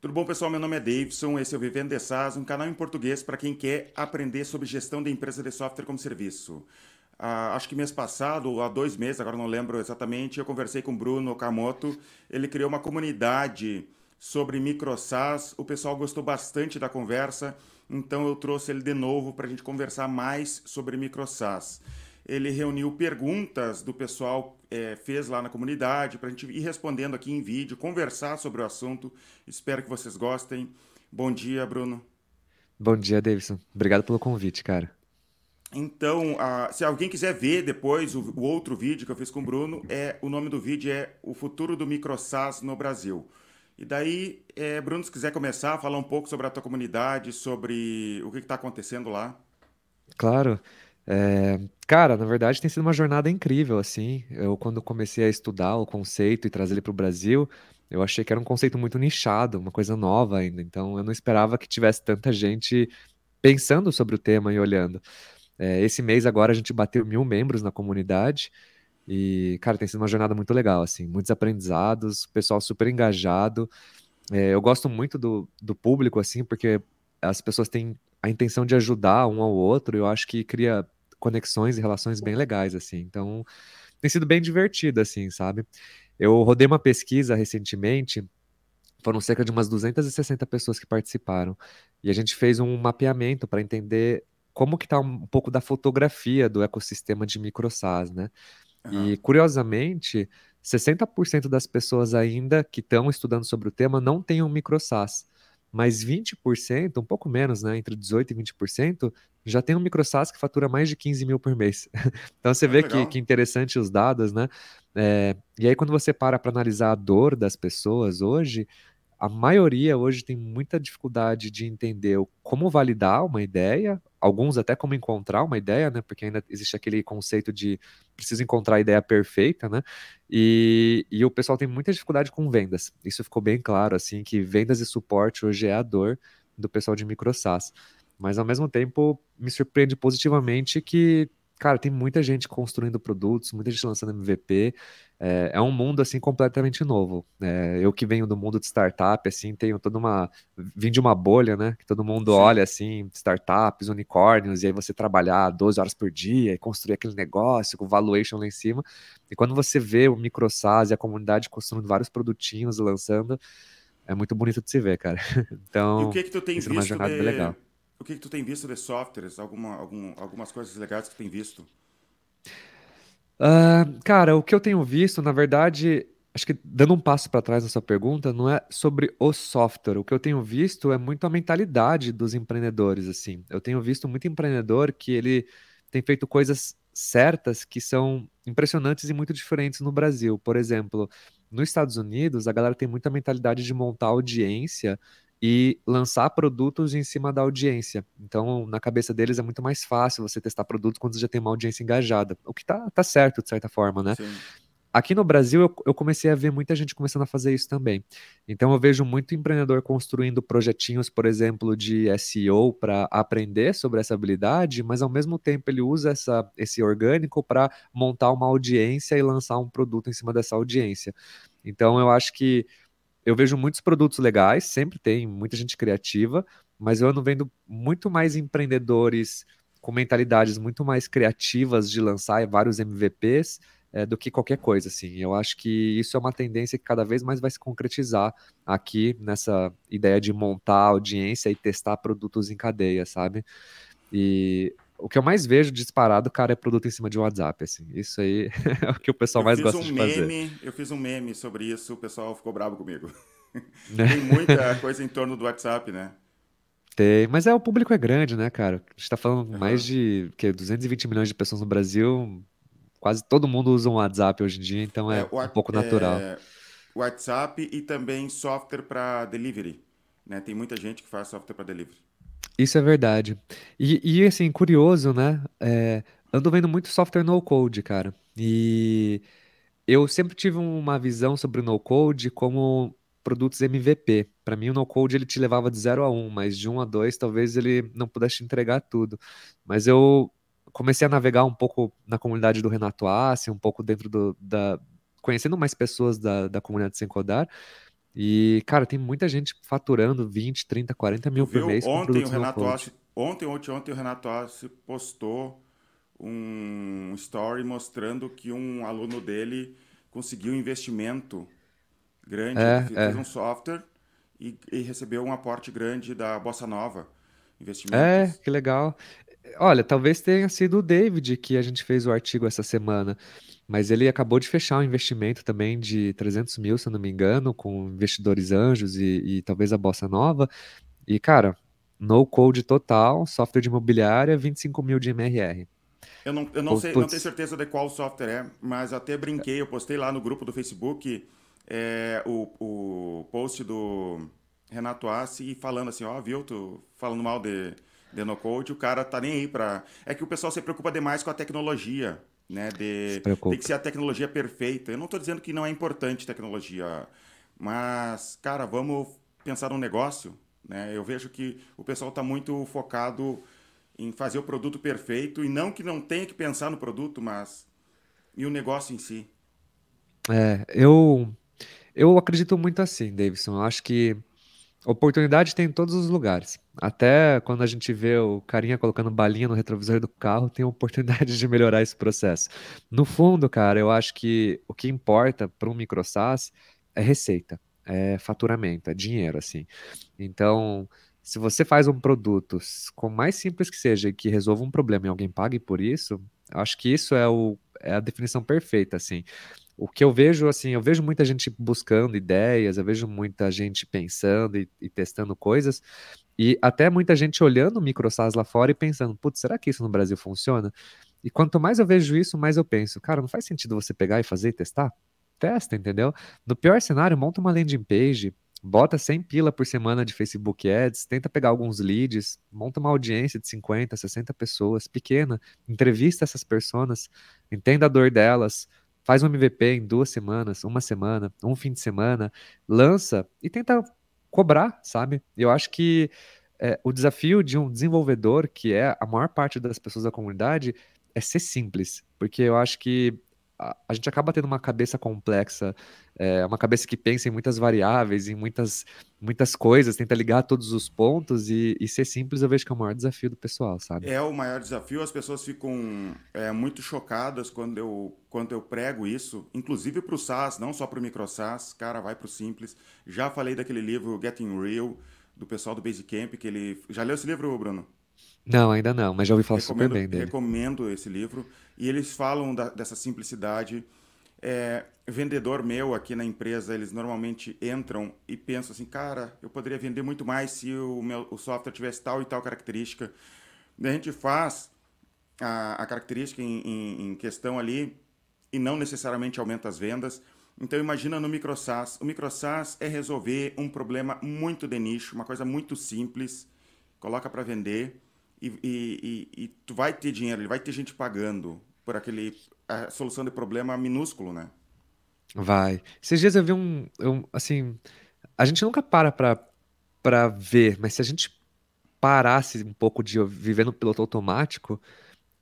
Tudo bom, pessoal? Meu nome é Davidson, esse é o Vivendo de SaaS, um canal em português para quem quer aprender sobre gestão de empresa de software como serviço. Ah, acho que mês passado, ou há dois meses, agora não lembro exatamente, eu conversei com o Bruno Okamoto. Ele criou uma comunidade sobre microsas. O pessoal gostou bastante da conversa, então eu trouxe ele de novo para a gente conversar mais sobre microsas. Ele reuniu perguntas do pessoal, é, fez lá na comunidade, para a gente ir respondendo aqui em vídeo, conversar sobre o assunto. Espero que vocês gostem. Bom dia, Bruno. Bom dia, Davidson. Obrigado pelo convite, cara. Então, uh, se alguém quiser ver depois o, o, outro vídeo que eu fiz com o Bruno, é o nome do vídeo é O Futuro do MicroSAS no Brasil. E daí, é, Bruno, se quiser começar a falar um pouco sobre a tua comunidade, sobre o que está acontecendo lá. Claro. É, cara, na verdade tem sido uma jornada incrível, assim. Eu, quando comecei a estudar o conceito e trazer ele para o Brasil, eu achei que era um conceito muito nichado, uma coisa nova ainda. Então, eu não esperava que tivesse tanta gente pensando sobre o tema e olhando. É, esse mês agora a gente bateu mil membros na comunidade e, cara, tem sido uma jornada muito legal, assim, muitos aprendizados, pessoal super engajado. É, eu gosto muito do, do público, assim, porque as pessoas têm a intenção de ajudar um ao outro, eu acho que cria conexões e relações bem legais, assim. Então, tem sido bem divertido, assim, sabe? Eu rodei uma pesquisa recentemente, foram cerca de umas 260 pessoas que participaram, e a gente fez um mapeamento para entender como que está um pouco da fotografia do ecossistema de microsas, né? Uhum. E curiosamente, 60% das pessoas ainda que estão estudando sobre o tema não têm um microsas, mas 20%, um pouco menos, né, entre 18% e 20%, já tem um microsas que fatura mais de 15 mil por mês. então você ah, vê que, que interessante os dados, né? É, e aí quando você para para analisar a dor das pessoas hoje, a maioria hoje tem muita dificuldade de entender como validar uma ideia, alguns até como encontrar uma ideia, né? Porque ainda existe aquele conceito de preciso encontrar a ideia perfeita, né? E, e o pessoal tem muita dificuldade com vendas. Isso ficou bem claro, assim, que vendas e suporte hoje é a dor do pessoal de microsas. Mas ao mesmo tempo me surpreende positivamente que cara, tem muita gente construindo produtos, muita gente lançando MVP. É, é um mundo, assim, completamente novo. É, eu que venho do mundo de startup, assim, tenho toda uma... Vim de uma bolha, né? Que todo mundo Sim. olha, assim, startups, unicórnios, e aí você trabalhar 12 horas por dia e construir aquele negócio com valuation lá em cima. E quando você vê o MicroSAS e a comunidade construindo vários produtinhos, lançando, é muito bonito de se ver, cara. Então, e o que que tu tem visto uma jornada de... legal. O que, que tu tem visto de softwares? Alguma, algum, algumas coisas legais que tu tem visto? Uh, cara, o que eu tenho visto, na verdade, acho que dando um passo para trás na sua pergunta, não é sobre o software. O que eu tenho visto é muito a mentalidade dos empreendedores, assim. Eu tenho visto muito empreendedor que ele tem feito coisas certas que são impressionantes e muito diferentes no Brasil. Por exemplo, nos Estados Unidos, a galera tem muita mentalidade de montar audiência e lançar produtos em cima da audiência. Então, na cabeça deles é muito mais fácil você testar produtos quando você já tem uma audiência engajada, o que tá, tá certo, de certa forma, né? Sim. Aqui no Brasil, eu, eu, comecei a ver muita gente começando a fazer isso também. Então, eu vejo muito empreendedor construindo projetinhos, por exemplo, de SEO para aprender sobre essa habilidade, mas ao mesmo tempo ele usa essa, esse orgânico para montar uma audiência e lançar um produto em cima dessa audiência. Então, eu acho que eu vejo muitos produtos legais, sempre tem muita gente criativa, mas eu ando vendo muito mais empreendedores com mentalidades muito mais criativas de lançar vários MVPs é, do que qualquer coisa, assim. Eu acho que isso é uma tendência que cada vez mais vai se concretizar aqui nessa ideia de montar audiência e testar produtos em cadeia, sabe? E o que eu mais vejo disparado, cara, é produto em cima de WhatsApp, assim. Isso aí é o que o pessoal eu mais gosta um de meme, fazer. Eu fiz um meme sobre isso, o pessoal ficou bravo comigo. Tem muita coisa em torno do WhatsApp, né? Tem, mas é o público é grande, né, cara? A gente tá falando uhum. mais de que 220 milhões de pessoas no Brasil, quase todo mundo usa um WhatsApp hoje em dia, então é, é um pouco natural. É, WhatsApp e também software para delivery, né? Tem muita gente que faz software para delivery. Isso é verdade. E, e assim, curioso, né? É, ando vendo muito software no code, cara. E eu sempre tive uma visão sobre o no code como produtos MVP. Para mim, o no code ele te levava de 0 a 1, um, mas de 1 um a 2 talvez ele não pudesse te entregar tudo. Mas eu comecei a navegar um pouco na comunidade do Renato Assi, um pouco dentro do, da. conhecendo mais pessoas da, da comunidade sem codar. E, cara, tem muita gente faturando 20, 30, 40 mil por mês ontem o Renato Ossi, ontem, ontem, ontem o Renato Ossi postou um story mostrando que um aluno dele conseguiu um investimento grande, é, fez é. um software e, e, recebeu um aporte grande da Bossa Nova Investimentos. É, que legal. Olha, talvez tenha sido o David que a gente fez o artigo essa semana, mas ele acabou de fechar um investimento também de 300 mil, se eu não me engano, com investidores anjos e, e talvez a Bossa Nova. E, cara, no code total, software de imobiliária, 25 mil de MRR. Eu não, eu não, sei, não tenho certeza de qual software é, mas até brinquei, eu postei lá no grupo do Facebook é, o, o post do Renato Assi falando assim, ó, oh, viu, tu falando mal de, de no code, o cara tá nem aí para É que o pessoal se preocupa demais com a tecnologia, né? De, tem que ser a tecnologia perfeita. Eu não estou dizendo que não é importante tecnologia, mas, cara, vamos pensar num negócio, né? Eu vejo que o pessoal está muito focado em fazer o produto perfeito e não que não tenha que pensar no produto, mas e o negócio em si. É, eu eu acredito muito assim, Davidson. Eu acho que oportunidade tem em todos os lugares. Até quando a gente vê o carinha colocando balinha no retrovisor do carro, tem oportunidade de melhorar esse processo. No fundo, cara, eu acho que o que importa para um microsas é receita, é faturamento, é dinheiro, assim. Então, se você faz um produto, com mais simples que seja, que resolva um problema e alguém pague por isso, acho que isso é, o, é a definição perfeita, assim. O que eu vejo, assim, eu vejo muita gente buscando ideias, eu vejo muita gente pensando e, e testando coisas, e até muita gente olhando o microsas lá fora e pensando, putz, será que isso no Brasil funciona? E quanto mais eu vejo isso, mais eu penso, cara, não faz sentido você pegar e fazer e testar? Testa, entendeu? No pior cenário, monta uma landing page, bota 100 pila por semana de Facebook Ads, tenta pegar alguns leads, monta uma audiência de 50, 60 pessoas, pequena, entrevista essas pessoas, entenda a dor delas, faz um MVP em duas semanas, uma semana, um fim de semana, lança e tenta cobrar, sabe? Eu acho que é, o desafio de um desenvolvedor, que é a maior parte das pessoas da comunidade, é ser simples, porque eu acho que a, gente acaba tendo uma cabeça complexa, é, uma cabeça que pensa em muitas variáveis, em muitas, muitas coisas, tenta ligar todos os pontos e, e ser simples eu vejo que é o maior desafio do pessoal, sabe? É o maior desafio, as pessoas ficam é, muito chocadas quando eu, quando eu prego isso, inclusive para o SaaS, não só para o micro SaaS, cara, vai para o simples. Já falei daquele livro Getting Real, do pessoal do Basecamp, que ele... Já leu esse livro, Bruno? Não, ainda não, mas já ouvi falar recomendo, super bem dele. Recomendo esse livro. E eles falam da, dessa simplicidade. É, vendedor meu aqui na empresa, eles normalmente entram e pensam assim, cara, eu poderia vender muito mais se o, meu, o software tivesse tal e tal característica. a gente faz a, a característica em, em, em, questão ali e não necessariamente aumenta as vendas. Então imagina no MicroSaaS. O MicroSaaS é resolver um problema muito de nicho, uma coisa muito simples, coloca para vender e, e, e, e tu vai ter dinheiro, vai ter gente pagando por aquele a solução de problema minúsculo, né? Vai. Esses dias eu vi um, um assim, a gente nunca para pra ver, mas se a gente parasse um pouco de viver no piloto automático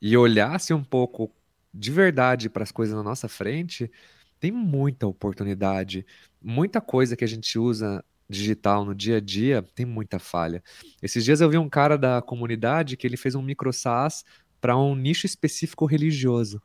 e olhasse um pouco de verdade para as coisas na nossa frente, tem muita oportunidade, muita coisa que a gente usa digital no dia a dia tem muita falha. Esses dias eu vi um cara da comunidade que ele fez um micro SaaS para um nicho específico religioso.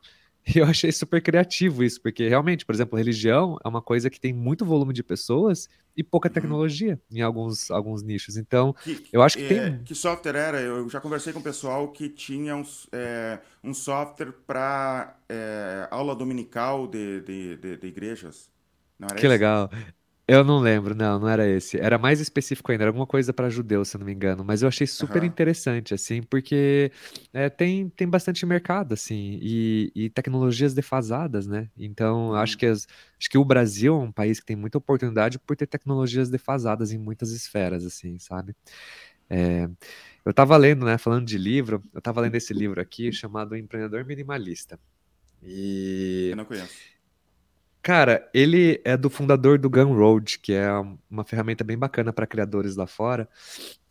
E eu achei super criativo isso, porque realmente, por exemplo, religião é uma coisa que tem muito volume de pessoas e pouca uhum. tecnologia em alguns, alguns nichos. Então, que, eu acho que é, tem. Que software era? Eu já conversei com o pessoal que tinha um, é, um software para é, aula dominical de, de, de, de igrejas. que esse? legal. Eu não lembro, não, não era esse. Era mais específico ainda, era alguma coisa para judeu, se não me engano. Mas eu achei super uhum. interessante, assim, porque é, tem, tem bastante mercado, assim, e, e tecnologias defasadas, né? Então, uhum. acho que, as, acho que o Brasil é um país que tem muita oportunidade por ter tecnologias defasadas em muitas esferas, assim, sabe? É, eu estava lendo, né, falando de livro, eu estava lendo esse livro aqui chamado Empreendedor Minimalista. E. Eu não conheço. Cara, ele é do fundador do Gumroad, que é uma ferramenta bem bacana para criadores lá fora.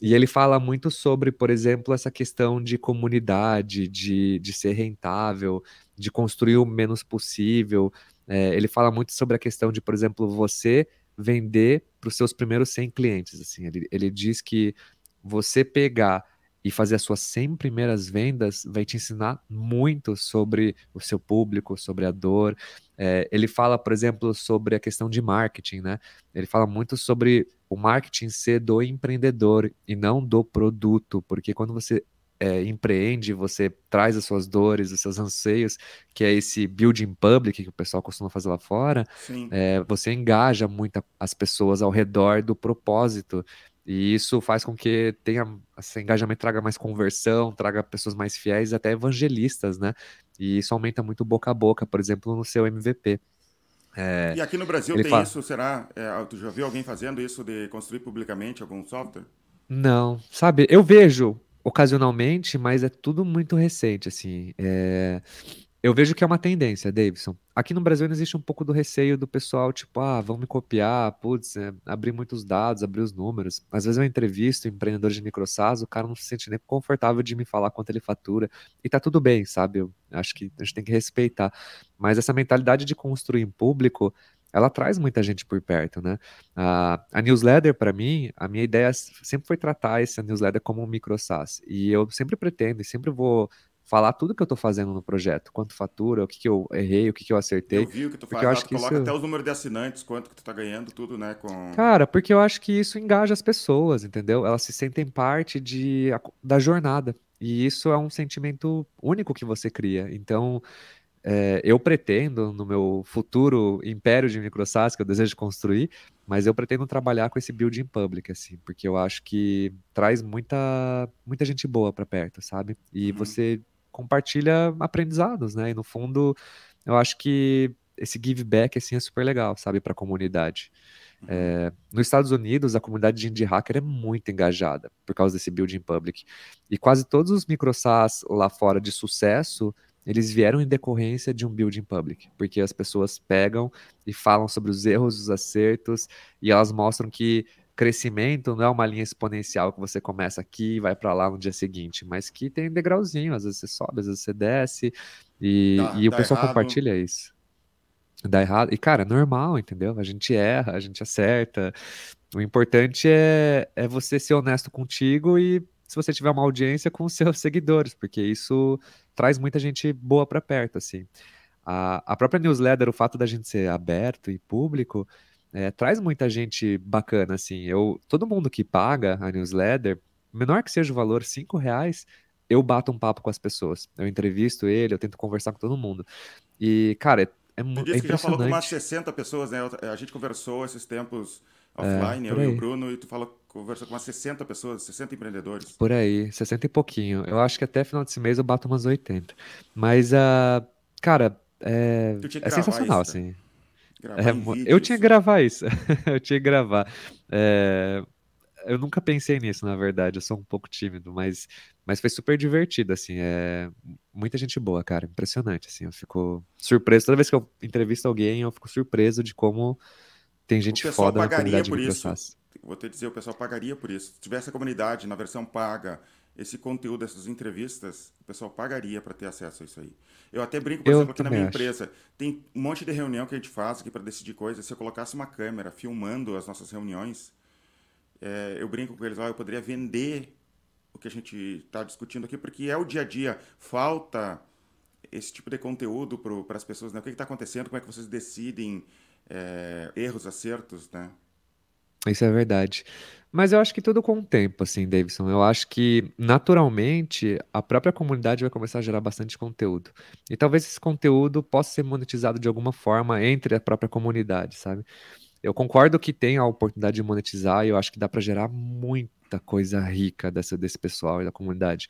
E ele fala muito sobre, por exemplo, essa questão de comunidade, de, de ser rentável, de construir o menos possível. É, ele fala muito sobre a questão de, por exemplo, você vender para os seus primeiros 100 clientes. Assim, ele, ele diz que você pegar e fazer as suas 100 primeiras vendas vai te ensinar muito sobre o seu público, sobre a dor. É, ele fala, por exemplo, sobre a questão de marketing, né? Ele fala muito sobre o marketing ser do empreendedor e não do produto, porque quando você é, empreende, você traz as suas dores, os seus anseios, que é esse building public que o pessoal costuma fazer lá fora, é, você engaja muito as pessoas ao redor do propósito e isso faz com que tenha esse engajamento traga mais conversão, traga pessoas mais fiéis, até evangelistas, né? E isso aumenta muito boca a boca, por exemplo, no seu MVP. É, e aqui no Brasil tem fala... isso, será? É, tu já viu alguém fazendo isso de construir publicamente algum software? Não, sabe, eu vejo ocasionalmente, mas é tudo muito recente, assim. É... Eu vejo que é uma tendência, Davidson. Aqui no Brasil existe um pouco do receio do pessoal, tipo, ah, vão me copiar, putz, é, abrir muitos dados, abrir os números. Às vezes eu entrevisto empreendedores de microsas, o cara não se sente nem confortável de me falar quanto ele fatura. E tá tudo bem, sabe? Eu acho que a gente tem que respeitar. Mas essa mentalidade de construir em público, ela traz muita gente por perto, né? A, a newsletter, para mim, a minha ideia sempre foi tratar essa newsletter como um microsas. E eu sempre pretendo e sempre vou falar tudo que eu tô fazendo no projeto, quanto fatura, o que, que eu errei, o que, que eu acertei. Eu vi o que tu faz, eu acho tu que coloca isso... até os números de assinantes, quanto que tu tá ganhando, tudo, né? Com... Cara, porque eu acho que isso engaja as pessoas, entendeu? Elas se sentem parte de, da jornada. E isso é um sentimento único que você cria. Então, é, eu pretendo, no meu futuro império de microsas que eu desejo construir, mas eu pretendo trabalhar com esse building public, assim, porque eu acho que traz muita, muita gente boa para perto, sabe? E uhum. você compartilha aprendizados, né? E no fundo, eu acho que esse give back assim é super legal, sabe, para a comunidade. Uhum. É, nos Estados Unidos, a comunidade de indie hacker é muito engajada por causa desse building public. E quase todos os microsas lá fora de sucesso, eles vieram em decorrência de um building public, porque as pessoas pegam e falam sobre os erros, os acertos, e elas mostram que crescimento não é uma linha exponencial que você começa aqui e vai para lá no dia seguinte, mas que tem um degrauzinho, às vezes você sobe, às vezes você desce, e, dá, e o pessoal errado. compartilha isso. Dá errado. E, cara, é normal, entendeu? A gente erra, a gente acerta. O importante é, é você ser honesto contigo e se você tiver uma audiência com os seus seguidores, porque isso traz muita gente boa para perto, assim. A, a própria newsletter, o fato da gente ser aberto e público, é, traz muita gente bacana, assim. Eu, todo mundo que paga a newsletter, menor que seja o valor, cinco reais, eu bato um papo com as pessoas. Eu entrevisto ele, eu tento conversar com todo mundo. E, cara, é, é, é que já falou com umas 60 pessoas, né? A gente conversou esses tempos offline, é, eu e o Bruno, e tu falou, conversou com umas 60 pessoas, 60 empreendedores. Por aí, 60 e pouquinho. Eu acho que até final desse mês eu bato umas 80. Mas, uh, cara, é, é sensacional, isso, assim. É, eu tinha que gravar isso. eu tinha que gravar. É, eu nunca pensei nisso, na verdade. Eu sou um pouco tímido, mas, mas foi super divertido, assim. É muita gente boa, cara. Impressionante, assim. Eu fico surpreso. Toda vez que eu entrevisto alguém, eu fico surpreso de como tem gente foda na comunidade por isso. Vou te dizer, o pessoal pagaria por isso. Se tivesse a comunidade na versão paga, esse conteúdo, essas entrevistas, o pessoal pagaria para ter acesso a isso aí. Eu até brinco, por eu exemplo, aqui na minha acho. empresa, tem um monte de reunião que a gente faz aqui para decidir coisas. Se eu colocasse uma câmera filmando as nossas reuniões, é, eu brinco com eles lá, eu poderia vender o que a gente está discutindo aqui, porque é o dia a dia. Falta esse tipo de conteúdo para as pessoas, né? O que está acontecendo, como é que vocês decidem é, erros, acertos, né? Isso é verdade. Mas eu acho que tudo com o tempo, assim, Davidson. Eu acho que, naturalmente, a própria comunidade vai começar a gerar bastante conteúdo. E talvez esse conteúdo possa ser monetizado de alguma forma entre a própria comunidade, sabe? Eu concordo que tem a oportunidade de monetizar e eu acho que dá para gerar muita coisa rica dessa, desse pessoal e da comunidade.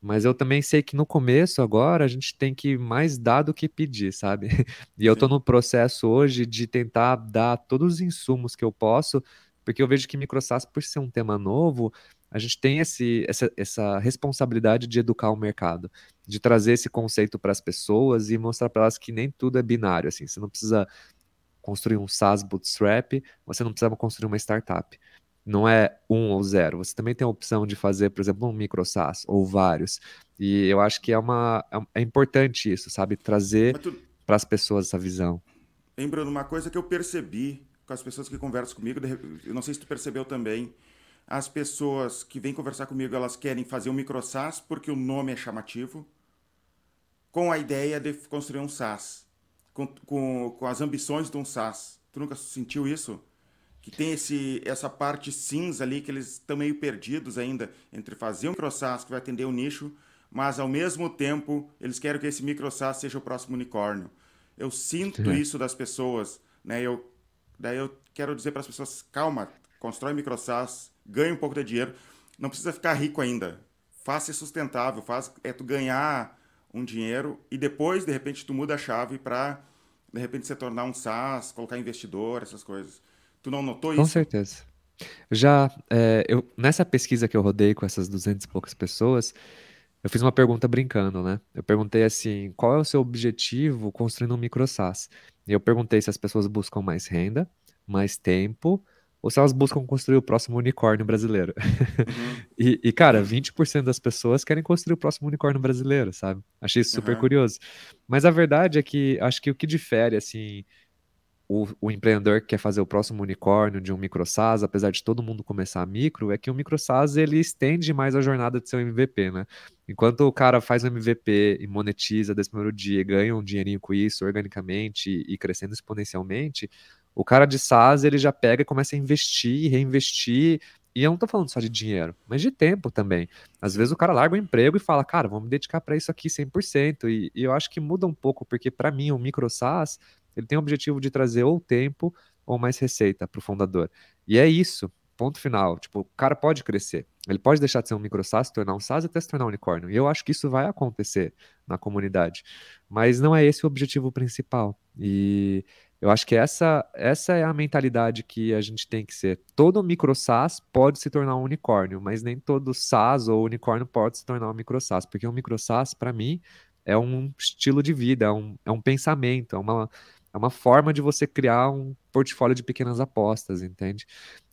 Mas eu também sei que no começo, agora, a gente tem que mais dar do que pedir, sabe? E eu estou no processo hoje de tentar dar todos os insumos que eu posso porque eu vejo que microsas, por ser um tema novo, a gente tem esse, essa, essa responsabilidade de educar o mercado, de trazer esse conceito para as pessoas e mostrar para elas que nem tudo é binário. Assim, você não precisa construir um SaaS bootstrap, você não precisa construir uma startup. Não é um ou zero. Você também tem a opção de fazer, por exemplo, um micro SaaS ou vários. E eu acho que é, uma, é, é importante isso, sabe? Trazer para as pessoas essa visão. Bruno, uma coisa que eu percebi com as pessoas que conversam comigo, eu não sei se tu percebeu também, as pessoas que vêm conversar comigo, elas querem fazer um micro SaaS porque o nome é chamativo, com a ideia de construir um SaaS, com, com, com as ambições de um SaaS. Tu nunca sentiu isso? Que tem esse, essa parte cinza ali, que eles estão meio perdidos ainda entre fazer um micro SaaS que vai atender o um nicho, mas ao mesmo tempo eles querem que esse micro SaaS seja o próximo unicórnio. Eu sinto é. isso das pessoas, né? Eu, daí eu quero dizer para as pessoas, calma, constrói micro SaaS, ganha um pouco de dinheiro, não precisa ficar rico ainda. Faça sustentável, faz é tu ganhar um dinheiro e depois de repente tu muda a chave para de repente se tornar um SaaS, colocar investidor, essas coisas. Tu não notou isso? Com certeza. Já, é, eu, nessa pesquisa que eu rodei com essas 200 e poucas pessoas, eu fiz uma pergunta brincando, né? Eu perguntei assim, qual é o seu objetivo construindo um micro SaaS? E eu perguntei se as pessoas buscam mais renda, mais tempo, ou se elas buscam construir o próximo unicórnio brasileiro. Uhum. e, e, cara, 20% das pessoas querem construir o próximo unicórnio brasileiro, sabe? Achei isso super uhum. curioso. Mas a verdade é que acho que o que difere, assim, o, o, empreendedor que quer fazer o próximo unicórnio de um micro SaaS, apesar de todo mundo começar micro, é que o micro SaaS ele estende mais a jornada de seu MVP, né? Enquanto o cara faz um MVP e monetiza desse primeiro dia, ganha um dinheirinho com isso organicamente e crescendo exponencialmente, o cara de SaaS ele já pega e começa a investir, reinvestir e eu não estou falando só de dinheiro, mas de tempo também. Às vezes o cara larga o emprego e fala, cara, vamos me dedicar para isso aqui 100%. E, e eu acho que muda um pouco, porque para mim o micro SaaS ele tem o objetivo de trazer ou tempo ou mais receita para o fundador. E é isso, ponto final. Tipo, o cara pode crescer. Ele pode deixar de ser um micro SaaS, tornar um SaaS até se tornar um unicórnio. E eu acho que isso vai acontecer na comunidade. Mas não é esse o objetivo principal. E eu acho que essa, essa é a mentalidade que a gente tem que ser. Todo micro SaaS pode se tornar um unicórnio, mas nem todo SaaS ou unicórnio pode se tornar um micro SaaS, porque um micro SaaS, para mim, é um estilo de vida, é um, é um pensamento, é uma, é uma forma de você criar um portfólio de pequenas apostas, entende?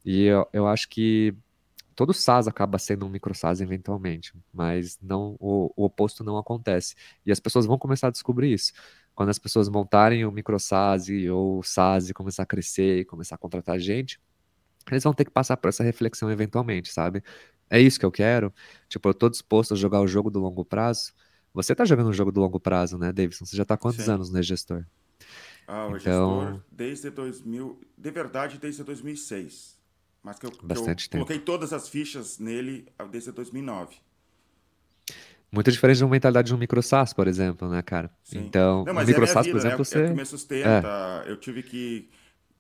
E eu, eu acho que todo SaaS acaba sendo um micro SaaS eventualmente, mas não o, o, oposto não acontece. E as pessoas vão começar a descobrir isso. Quando as pessoas montarem o micro SaaS ou o SaaS e começar a crescer e começar a contratar gente, eles vão ter que passar por essa reflexão eventualmente, sabe? É isso que eu quero. Tipo, eu tô disposto a jogar o jogo do longo prazo. Você tá jogando o jogo do longo prazo, né, Davidson? Você já tá há quantos Sim. anos, né, gestor? Ah, o então... gestor desde 2000, de verdade desde 2006. Mas que eu, Bastante que eu coloquei todas as fichas nele ah, desde 2009. Muito diferente de uma mentalidade de um micro SaaS, por exemplo, né, cara? Sim. Então, Não, mas no micro é SaaS, vida, por exemplo, né? você... É que me sustenta. É. Eu tive que...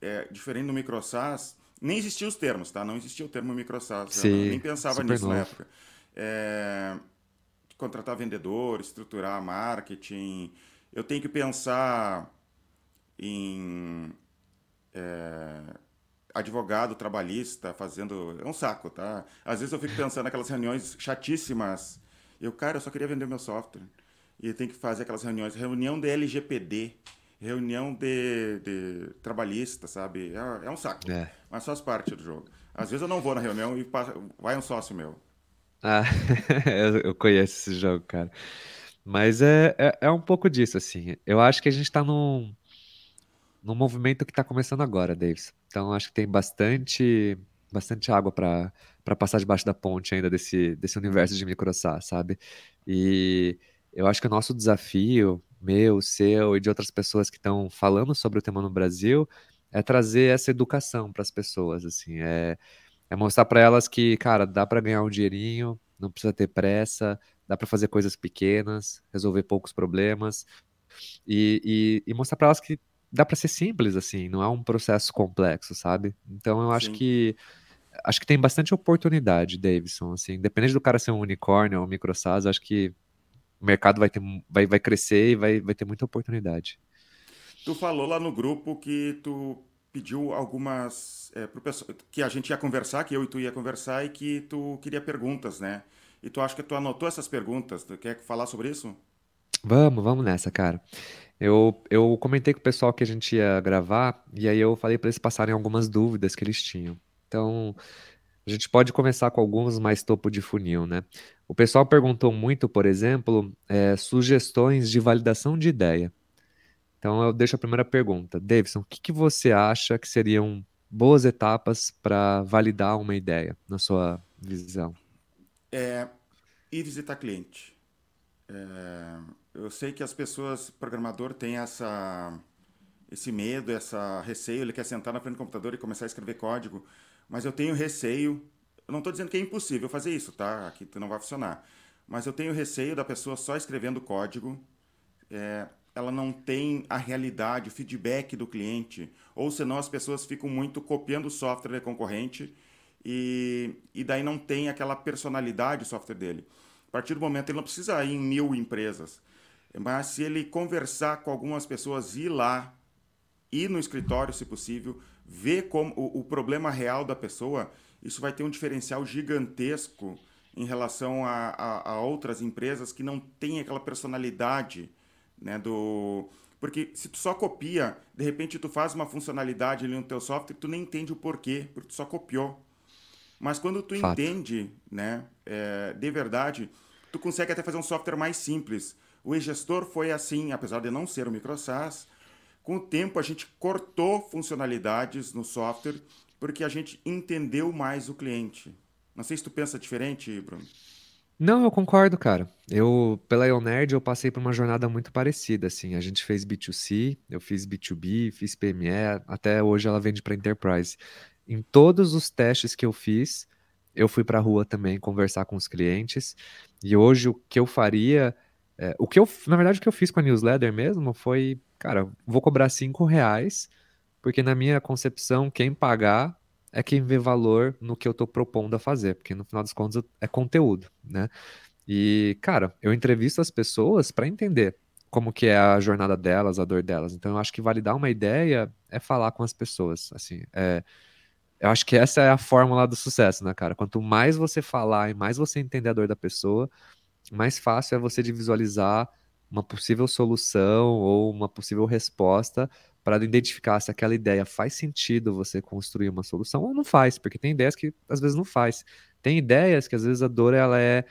É, diferente do micro SaaS, nem existiam os termos, tá? Não existia o termo micro SaaS. Sim, eu nem pensava nisso novo. na época. É, contratar vendedor, estruturar marketing. Eu tenho que pensar em é, advogado trabalhista fazendo. É um saco, tá? Às vezes eu fico pensando naquelas reuniões chatíssimas. Eu, cara, eu só queria vender meu software. E tem que fazer aquelas reuniões. Reunião de LGPD, reunião de, de trabalhista, sabe? É, é um saco. É. Mas faz parte do jogo. Às vezes eu não vou na reunião e passa, vai um sócio meu. Ah, eu conheço esse jogo, cara. Mas é, é, é, um pouco disso, assim. Eu acho que a gente está num, num movimento que está começando agora, Davis. Então acho que tem bastante bastante água para passar debaixo da ponte ainda desse, desse universo de microsá, sabe? E eu acho que o nosso desafio, meu, seu e de outras pessoas que estão falando sobre o tema no Brasil, é trazer essa educação para as pessoas, assim, é, é mostrar para elas que, cara, dá para ganhar um dinheirinho, não precisa ter pressa, dá para fazer coisas pequenas, resolver poucos problemas e, e, e mostrar para elas que dá para ser simples assim, não é um processo complexo, sabe? Então eu acho Sim. que acho que tem bastante oportunidade, Davidson, assim, independente do cara ser um unicórnio ou um micro SaaS, acho que o mercado vai ter vai, vai crescer e vai, vai ter muita oportunidade. Tu falou lá no grupo que tu pediu algumas é, pro pessoal, que a gente ia conversar, que eu e tu ia conversar e que tu queria perguntas, né? E tu acha que tu anotou essas perguntas? Tu quer falar sobre isso? Vamos, vamos nessa, cara. Eu, eu comentei com o pessoal que a gente ia gravar, e aí eu falei para eles passarem algumas dúvidas que eles tinham. Então, a gente pode começar com alguns mais topo de funil, né? O pessoal perguntou muito, por exemplo, é, sugestões de validação de ideia. Então eu deixo a primeira pergunta. Davidson, o que, que você acha que seriam boas etapas para validar uma ideia, na sua visão? É ir visitar cliente. É, eu sei que as pessoas, programador, tem essa, esse medo, essa receio, ele quer sentar na frente do computador e começar a escrever código, mas eu tenho receio. Eu não estou dizendo que é impossível fazer isso, tá? Aqui não vai funcionar. Mas eu tenho receio da pessoa só escrevendo código. É, ela não tem a realidade, o feedback do cliente, ou senão as pessoas ficam muito copiando o software concorrente e, e daí não tem aquela personalidade o software dele. A partir do momento ele não precisa ir em mil empresas, mas se ele conversar com algumas pessoas, ir lá, ir no escritório, se possível, ver como o, o problema real da pessoa, isso vai ter um diferencial gigantesco em relação a, a, a outras empresas que não têm aquela personalidade né, do porque se tu só copia, de repente tu faz uma funcionalidade ali no teu software, tu nem entende o porquê, porque tu só copiou. Mas quando tu Fato. entende, né, é, de verdade, tu consegue até fazer um software mais simples. O e-gestor foi assim, apesar de não ser o MicroSAS, com o tempo a gente cortou funcionalidades no software porque a gente entendeu mais o cliente. Não sei se tu pensa diferente, Bruno. Não, eu concordo, cara. Eu, pela Ionerd, eu passei por uma jornada muito parecida, assim. A gente fez B2C, eu fiz B2B, fiz PME, até hoje ela vende para Enterprise. Em todos os testes que eu fiz, eu fui para a rua também conversar com os clientes. E hoje o que eu faria, é, o que eu, na verdade, o que eu fiz com a newsletter mesmo foi, cara, vou cobrar cinco reais, porque na minha concepção, quem pagar é quem vê valor no que eu estou propondo a fazer, porque no final das contas é conteúdo, né? E, cara, eu entrevisto as pessoas para entender como que é a jornada delas, a dor delas. Então, eu acho que validar uma ideia é falar com as pessoas, assim, é, eu acho que essa é a fórmula do sucesso, né, cara? Quanto mais você falar e mais você entender a dor da pessoa, mais fácil é você de visualizar uma possível solução ou uma possível resposta para identificar se aquela ideia faz sentido você construir uma solução ou não faz, porque tem ideias que às vezes não faz. Tem ideias que às vezes a dor ela é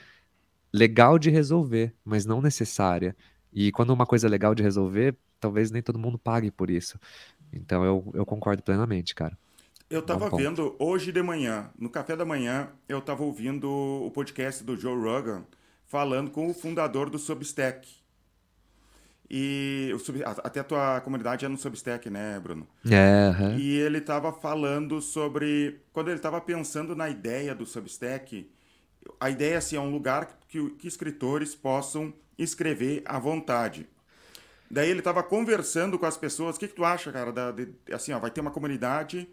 legal de resolver, mas não necessária. E quando uma coisa é legal de resolver, talvez nem todo mundo pague por isso. Então eu, eu concordo plenamente, cara. Eu estava vendo hoje de manhã, no café da manhã, eu estava ouvindo o podcast do Joe Rogan falando com o fundador do Substack. E o, até a tua comunidade é no Substack, né, Bruno? É. Uhum. E ele estava falando sobre. Quando ele estava pensando na ideia do Substack, a ideia assim, é um lugar que, que escritores possam escrever à vontade. Daí ele estava conversando com as pessoas. O que, que tu acha, cara? Da, de, assim, ó, vai ter uma comunidade,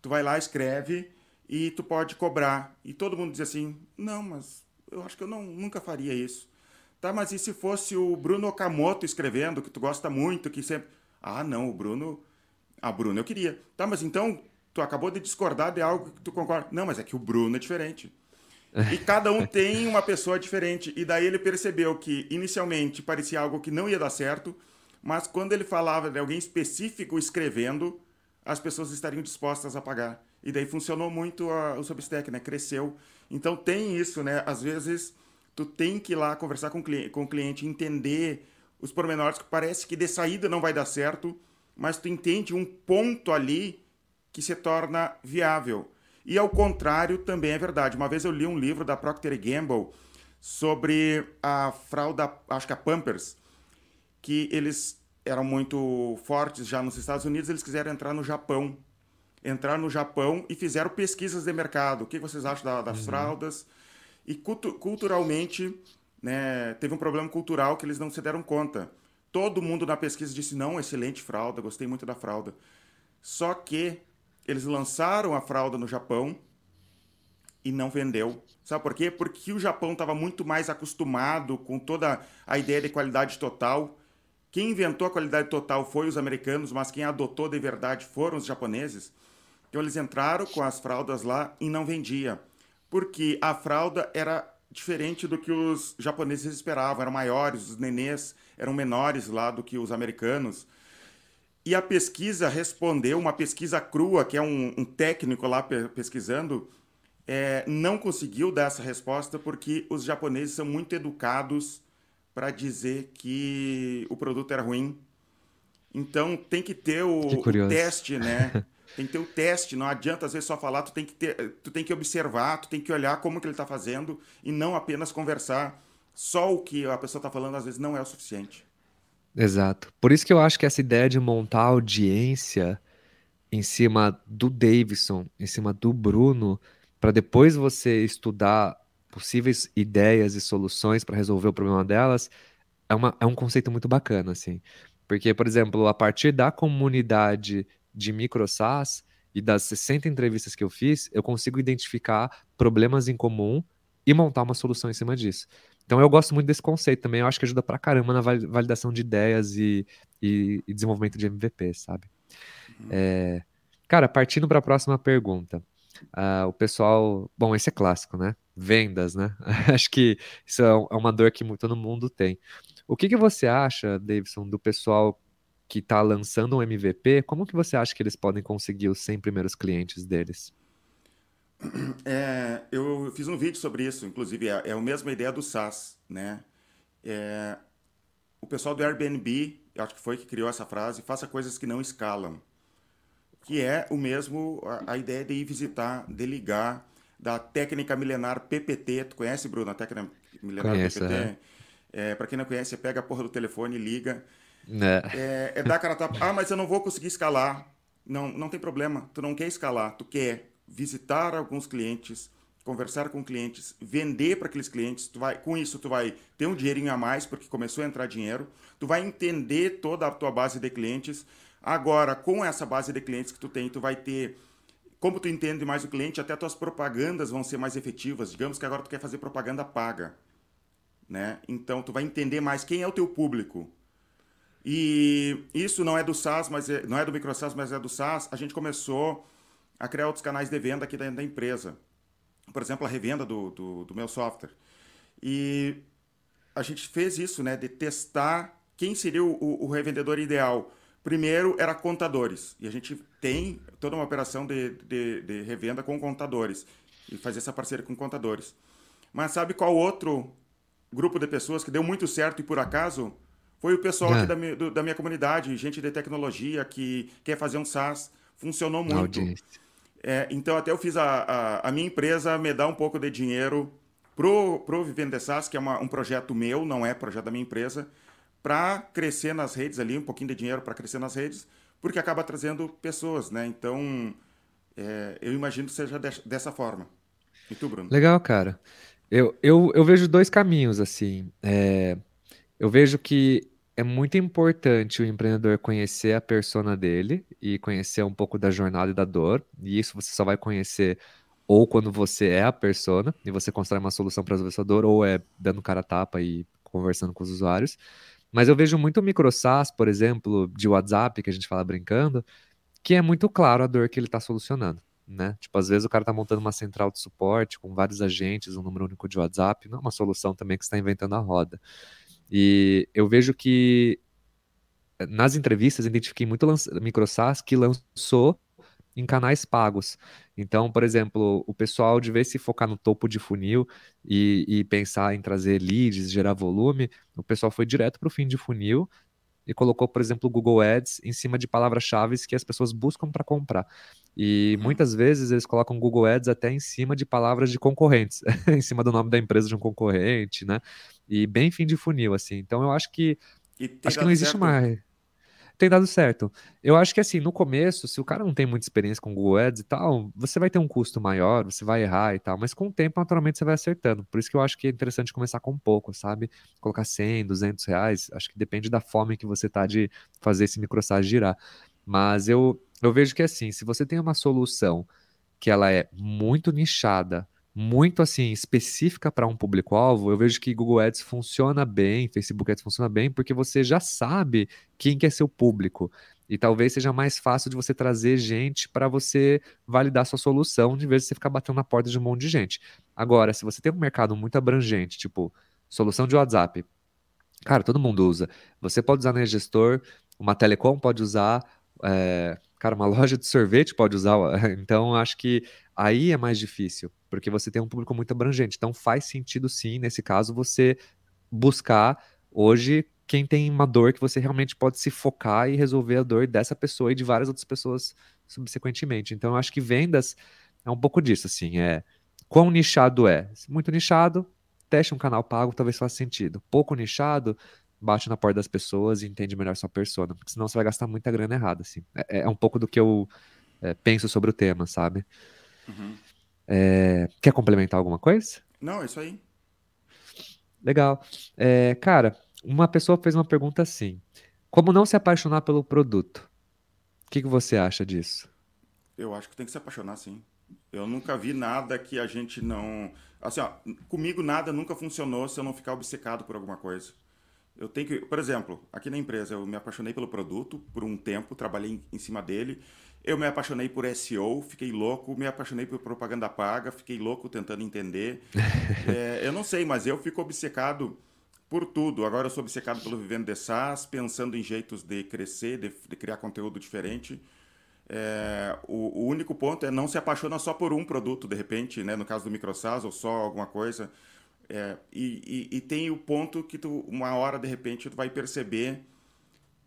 tu vai lá, escreve e tu pode cobrar. E todo mundo diz assim: não, mas eu acho que eu não, nunca faria isso. Tá, mas e se fosse o Bruno Okamoto escrevendo, que tu gosta muito, que sempre. Ah, não, o Bruno. Ah, Bruno, eu queria. Tá, mas então tu acabou de discordar de algo que tu concorda. Não, mas é que o Bruno é diferente. E cada um tem uma pessoa diferente. E daí ele percebeu que inicialmente parecia algo que não ia dar certo, mas quando ele falava de alguém específico escrevendo, as pessoas estariam dispostas a pagar. E daí funcionou muito a, o Substack, né? Cresceu. Então tem isso, né? Às vezes tu tem que ir lá conversar com o cliente, com o cliente entender os pormenores que parece que de saída não vai dar certo, mas tu entende um ponto ali que se torna viável. E ao contrário também é verdade. Uma vez eu li um livro da Procter Gamble sobre a fralda, acho que a Pampers, que eles eram muito fortes já nos Estados Unidos, eles quiseram entrar no Japão. Entrar no Japão e fizeram pesquisas de mercado. O que vocês acham da, das uhum. fraldas? E cultu culturalmente, né, teve um problema cultural que eles não se deram conta. Todo mundo na pesquisa disse: não, excelente fralda, gostei muito da fralda. Só que eles lançaram a fralda no Japão e não vendeu. Sabe por quê? Porque o Japão estava muito mais acostumado com toda a ideia de qualidade total. Quem inventou a qualidade total foi os americanos, mas quem adotou de verdade foram os japoneses. Então eles entraram com as fraldas lá e não vendia porque a fralda era diferente do que os japoneses esperavam, eram maiores, os nenês eram menores lá do que os americanos. E a pesquisa respondeu, uma pesquisa crua, que é um, um técnico lá pesquisando, é, não conseguiu dar essa resposta porque os japoneses são muito educados para dizer que o produto era ruim. Então tem que ter o, Que o teste, né? Tem que ter o teste, não adianta às vezes só falar, tu tem que ter, tu tem que observar, tu tem que olhar como que ele está fazendo e não apenas conversar. Só o que a pessoa está falando às vezes não é o suficiente. Exato. Por isso que eu acho que essa ideia de montar audiência em cima do Davidson, em cima do Bruno, para depois você estudar possíveis ideias e soluções para resolver o problema delas, é, uma, é um conceito muito bacana, assim. Porque, por exemplo, a partir da comunidade de microsas e das 60 entrevistas que eu fiz, eu consigo identificar problemas em comum e montar uma solução em cima disso. Então eu gosto muito desse conceito também, eu acho que ajuda pra caramba na vali- validação de ideias e, e- e desenvolvimento de MVP, sabe? É, Cara, partindo para a próxima pergunta. Ah, o pessoal, bom, esse é clássico, né? Vendas, né? Acho que isso é é uma dor que todo mundo tem. O que que você acha, Davidson, do pessoal que está lançando um MVP? Como que você acha que eles podem conseguir os 100 primeiros clientes deles? É, eu fiz um vídeo sobre isso, inclusive é, é a mesma ideia do SaaS, né? É, o pessoal do Airbnb, eu acho que foi que criou essa frase, faça coisas que não escalam, que é o mesmo a, a ideia de ir visitar, de ligar, da técnica milenar PPT. Tu conhece, Bruno, a técnica milenar Conheço, PPT? É, para quem não conhece, pega a porra do telefone, liga, Né? É, é dar cara a tapa. Ah, mas eu não vou conseguir escalar. Não, não tem problema. Tu não quer escalar. Tu quer visitar alguns clientes, conversar com clientes, vender para aqueles clientes. Tu vai, com isso, tu vai ter um dinheirinho a mais, porque começou a entrar dinheiro. Tu vai entender toda a tua base de clientes. Agora, com essa base de clientes que tu tem, tu vai ter como tu entende mais o cliente, até tuas propagandas vão ser mais efetivas. Digamos que agora tu quer fazer propaganda paga, né? Então tu vai entender mais quem é o teu público. E isso não é do SaaS, mas é, não é do MicroSaaS, mas é do SaaS. A gente começou a criar outros canais de venda aqui dentro da empresa. Por exemplo, a revenda do, do, do meu software. E a gente fez isso, né, de testar quem seria o, o- o revendedor ideal. Primeiro era contadores. E a gente tem toda uma operação de, de, de revenda com contadores. E fazer essa parceria com contadores. Mas sabe qual outro grupo de pessoas que deu muito certo e por acaso? Foi o pessoal Ah. da, mi- do- da minha comunidade, gente de tecnologia que quer fazer um SaaS. Funcionou muito. É, então, até eu fiz a, a, a minha empresa me dar um pouco de dinheiro pro, pro Vivendo de SaaS, que é uma- um projeto meu, não é projeto da minha empresa, para crescer nas redes ali, um pouquinho de dinheiro para crescer nas redes, porque acaba trazendo pessoas, né? Então, é, eu imagino que seja des- dessa forma. E tu, Bruno? Legal, cara. Eu, eu, eu vejo dois caminhos, assim. É, eu vejo que é muito importante o empreendedor conhecer a persona dele e conhecer um pouco da jornada e da dor. E isso você só vai conhecer ou quando você é a persona e você constrói uma solução para resolver essa dor, ou é dando cara a tapa e conversando com os usuários. Mas eu vejo muito micro SaaS, por exemplo, de WhatsApp, que a gente fala brincando, que é muito claro a dor que ele está solucionando, né? Tipo, às vezes o cara está montando uma central de suporte com vários agentes, um número único de WhatsApp, não é uma solução também que está inventando a roda. E eu vejo que eh, nas entrevistas identifiquei muito lança- micro SaaS que lançou em canais pagos. Então, por exemplo, o pessoal de vez se focar no topo de funil e, e pensar em trazer leads, gerar volume, o pessoal foi direto para o fim de funil e colocou, por exemplo, o Google Ads em cima de palavras-chave que as pessoas buscam para comprar. E Uhum. muitas vezes eles colocam Google Ads até em cima de palavras de concorrentes, em cima do nome da empresa de um concorrente, né? E bem fim de funil, assim. Então eu acho que acho que não existe certo? mais. Tem dado certo. Eu acho que assim, no começo, se o cara não tem muita experiência com Google Ads e tal, você vai ter um custo maior, você vai errar e tal, mas com o tempo, naturalmente, você vai acertando. Por isso que eu acho que é interessante começar com pouco, sabe? Colocar 100, 200 reais, acho que depende da fome que você tá de fazer esse microsite girar. Mas eu, eu vejo que assim, se você tem uma solução que ela é muito nichada, muito assim específica para um público-alvo, eu vejo que Google Ads funciona bem, Facebook Ads funciona bem, porque você já sabe quem que é seu público. E talvez seja mais fácil de você trazer gente para você validar sua solução, de vez de você ficar batendo na porta de um monte de gente. Agora, se você tem um mercado muito abrangente, tipo solução de WhatsApp, cara, todo mundo usa. Você pode usar na gestor, uma telecom pode usar, é, cara, uma loja de sorvete pode usar. Então, acho que aí é mais difícil, porque você tem um público muito abrangente. Então, faz sentido sim, nesse caso, você buscar hoje quem tem uma dor que você realmente pode se focar e resolver a dor dessa pessoa e de várias outras pessoas subsequentemente. Então, eu acho que vendas é um pouco disso, assim, é quão nichado é. Muito nichado, teste um canal pago, talvez faça sentido. Pouco nichado, bate na porta das pessoas e entende melhor sua persona, porque senão você vai gastar muita grana errada, assim. É, é um pouco do que eu é, penso sobre o tema, sabe? Uhum. É, quer complementar alguma coisa? Não, é isso aí. Legal. É, cara, uma pessoa fez uma pergunta assim: Como não se apaixonar pelo produto? O que, que você acha disso? Eu acho que tem que se apaixonar, sim. Eu nunca vi nada que a gente não. Assim, ó, comigo nada nunca funcionou se eu não ficar obcecado por alguma coisa. Eu tenho que, por exemplo, aqui na empresa eu me apaixonei pelo produto por um tempo, trabalhei em cima dele. Eu me apaixonei por SEO, fiquei louco, me apaixonei por propaganda paga, fiquei louco tentando entender. é, eu não sei, mas eu fico obcecado por tudo. Agora eu sou obcecado pelo Vivendo de SaaS, pensando em jeitos de crescer, de, de criar conteúdo diferente. É, o, o, único ponto é não se apaixona só por um produto, de repente, né? no caso do MicroSaaS, ou só alguma coisa. É, e, e, e, tem o ponto que tu, uma hora, de repente, tu vai perceber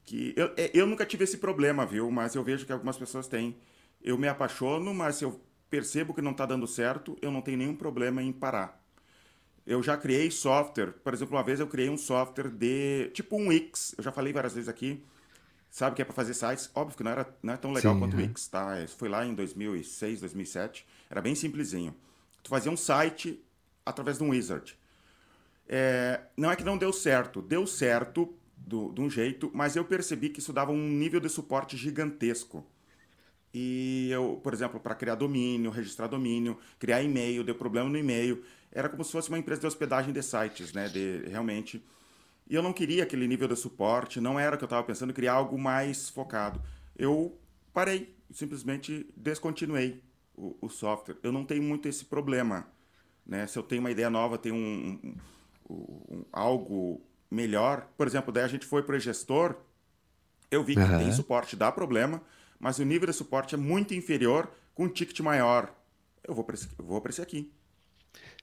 que... Eu, é, eu nunca tive esse problema, viu? Mas eu vejo que algumas pessoas têm. Eu me apaixono, mas se eu percebo que não está dando certo, eu não tenho nenhum problema em parar. Eu já criei software, por exemplo, uma vez eu criei um software de tipo um Wix, eu já falei várias vezes aqui, sabe que é para fazer sites, óbvio que não era não é tão legal Sim, quanto o Wix, tá? Isso foi lá em 2006, 2007, era bem simplesinho. Tu fazia um site através de um wizard. É, não é que não deu certo, deu certo do, de um jeito, mas eu percebi que isso dava um nível de suporte gigantesco. E eu, por exemplo, para criar domínio, registrar domínio, criar e-mail, deu problema no e-mail, era como se fosse uma empresa de hospedagem de sites, né? De, realmente. E eu não queria aquele nível de suporte, não era o que eu estava pensando, criar algo mais focado. Eu parei, simplesmente descontinuei o, o software. Eu não tenho muito esse problema né? Se eu tenho uma ideia nova, tenho um, um, um, algo melhor. Por exemplo, daí a gente foi para o gestor, eu vi que uhum. tem suporte, dá problema, mas o nível de suporte é muito inferior com um ticket maior. Eu vou para esse, vou esse aqui.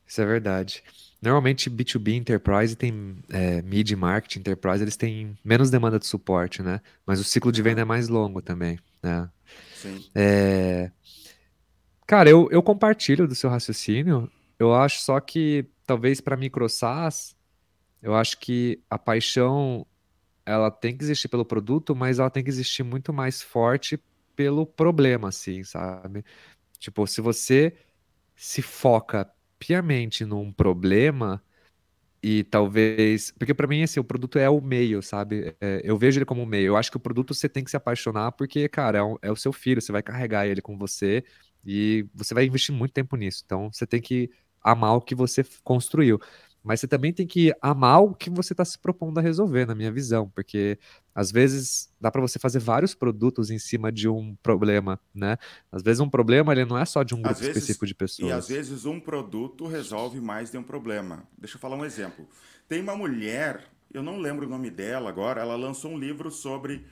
Isso é verdade. Normalmente B2B Enterprise tem é, mid market Enterprise, eles têm menos demanda de suporte, né? Mas o ciclo de venda é mais longo também, né? Sim. É... Cara, eu, eu compartilho do seu raciocínio. Eu acho só que talvez para microsas, eu acho que a paixão ela tem que existir pelo produto, mas ela tem que existir muito mais forte pelo problema, assim, sabe? Tipo, se você se foca piamente num problema e talvez, porque para mim assim, o produto é o meio, sabe? É, eu vejo ele como um meio. Eu acho que o produto você tem que se apaixonar porque, cara, é, um, é o seu filho, você vai carregar ele com você e você vai investir muito tempo nisso. Então, você tem que amar o que você construiu. Mas você também tem que amar o que você está se propondo a resolver, na minha visão, porque às vezes dá para você fazer vários produtos em cima de um problema, né? Às vezes um problema ele não é só de um grupo vezes, específico de pessoas. E às vezes um produto resolve mais de um problema. Deixa eu falar um exemplo. Tem uma mulher, eu não lembro o nome dela agora, ela lançou um livro sobre